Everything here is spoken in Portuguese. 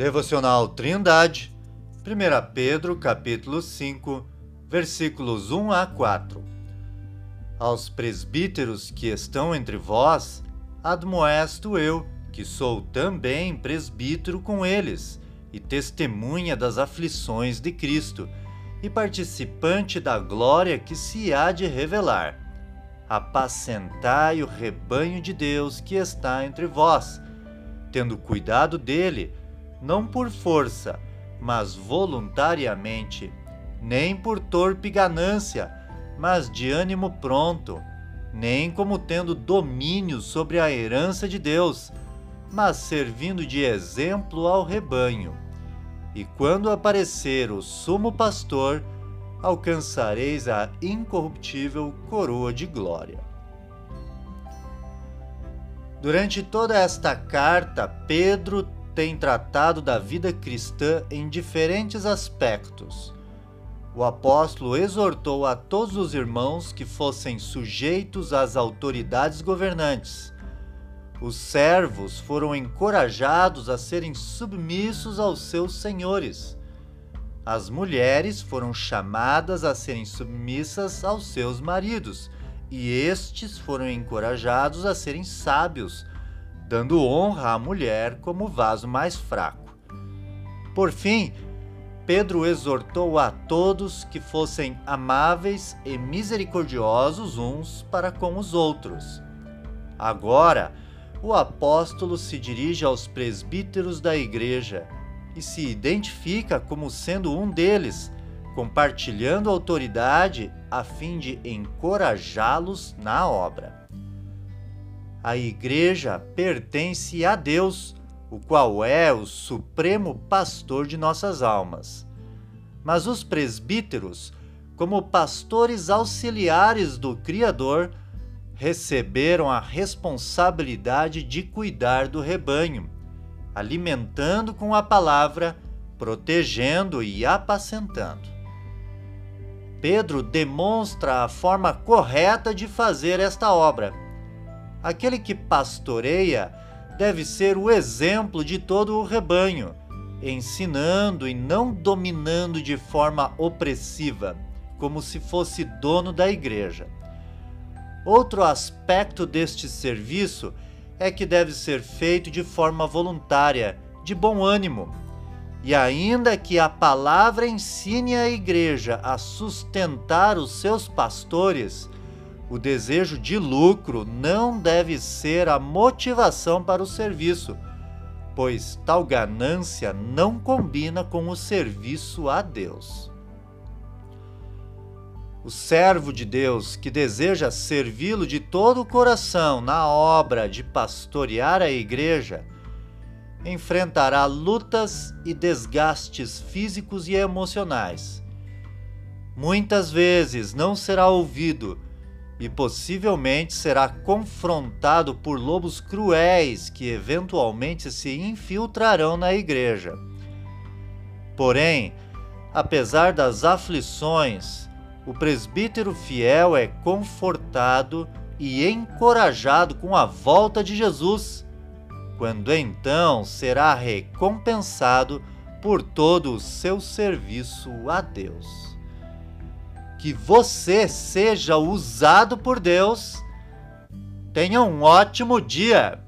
Devocional Trindade, 1 Pedro, capítulo 5, versículos 1 a 4. Aos presbíteros que estão entre vós, admoesto eu, que sou também presbítero com eles, e testemunha das aflições de Cristo, e participante da glória que se há de revelar. Apacentai o rebanho de Deus que está entre vós, tendo cuidado dele, não por força, mas voluntariamente, nem por torpe ganância, mas de ânimo pronto, nem como tendo domínio sobre a herança de Deus, mas servindo de exemplo ao rebanho. E quando aparecer o sumo pastor, alcançareis a incorruptível coroa de glória. Durante toda esta carta, Pedro tem tratado da vida cristã em diferentes aspectos. O apóstolo exortou a todos os irmãos que fossem sujeitos às autoridades governantes. Os servos foram encorajados a serem submissos aos seus senhores. As mulheres foram chamadas a serem submissas aos seus maridos, e estes foram encorajados a serem sábios, dando honra à mulher como vaso mais fraco. Por fim, Pedro exortou a todos que fossem amáveis e misericordiosos uns para com os outros. Agora, o apóstolo se dirige aos presbíteros da igreja e se identifica como sendo um deles, compartilhando autoridade a fim de encorajá-los na obra. A igreja pertence a Deus, o qual é o supremo pastor de nossas almas. Mas os presbíteros, como pastores auxiliares do Criador, receberam a responsabilidade de cuidar do rebanho, alimentando com a palavra, protegendo e apacentando. Pedro demonstra a forma correta de fazer esta obra Aquele que pastoreia deve ser o exemplo de todo o rebanho, ensinando e não dominando de forma opressiva, como se fosse dono da igreja. Outro aspecto deste serviço é que deve ser feito de forma voluntária, de bom ânimo. E ainda que a palavra ensine a igreja a sustentar os seus pastores, o desejo de lucro não deve ser a motivação para o serviço, pois tal ganância não combina com o serviço a Deus. O servo de Deus que deseja servi-lo de todo o coração na obra de pastorear a igreja enfrentará lutas e desgastes físicos e emocionais. Muitas vezes não será ouvido e possivelmente será confrontado por lobos cruéis que eventualmente se infiltrarão na igreja. Porém, apesar das aflições, o presbítero fiel é confortado e encorajado com a volta de Jesus, quando então será recompensado por todo o seu serviço a Deus que você seja usado por Deus. Tenha um ótimo dia!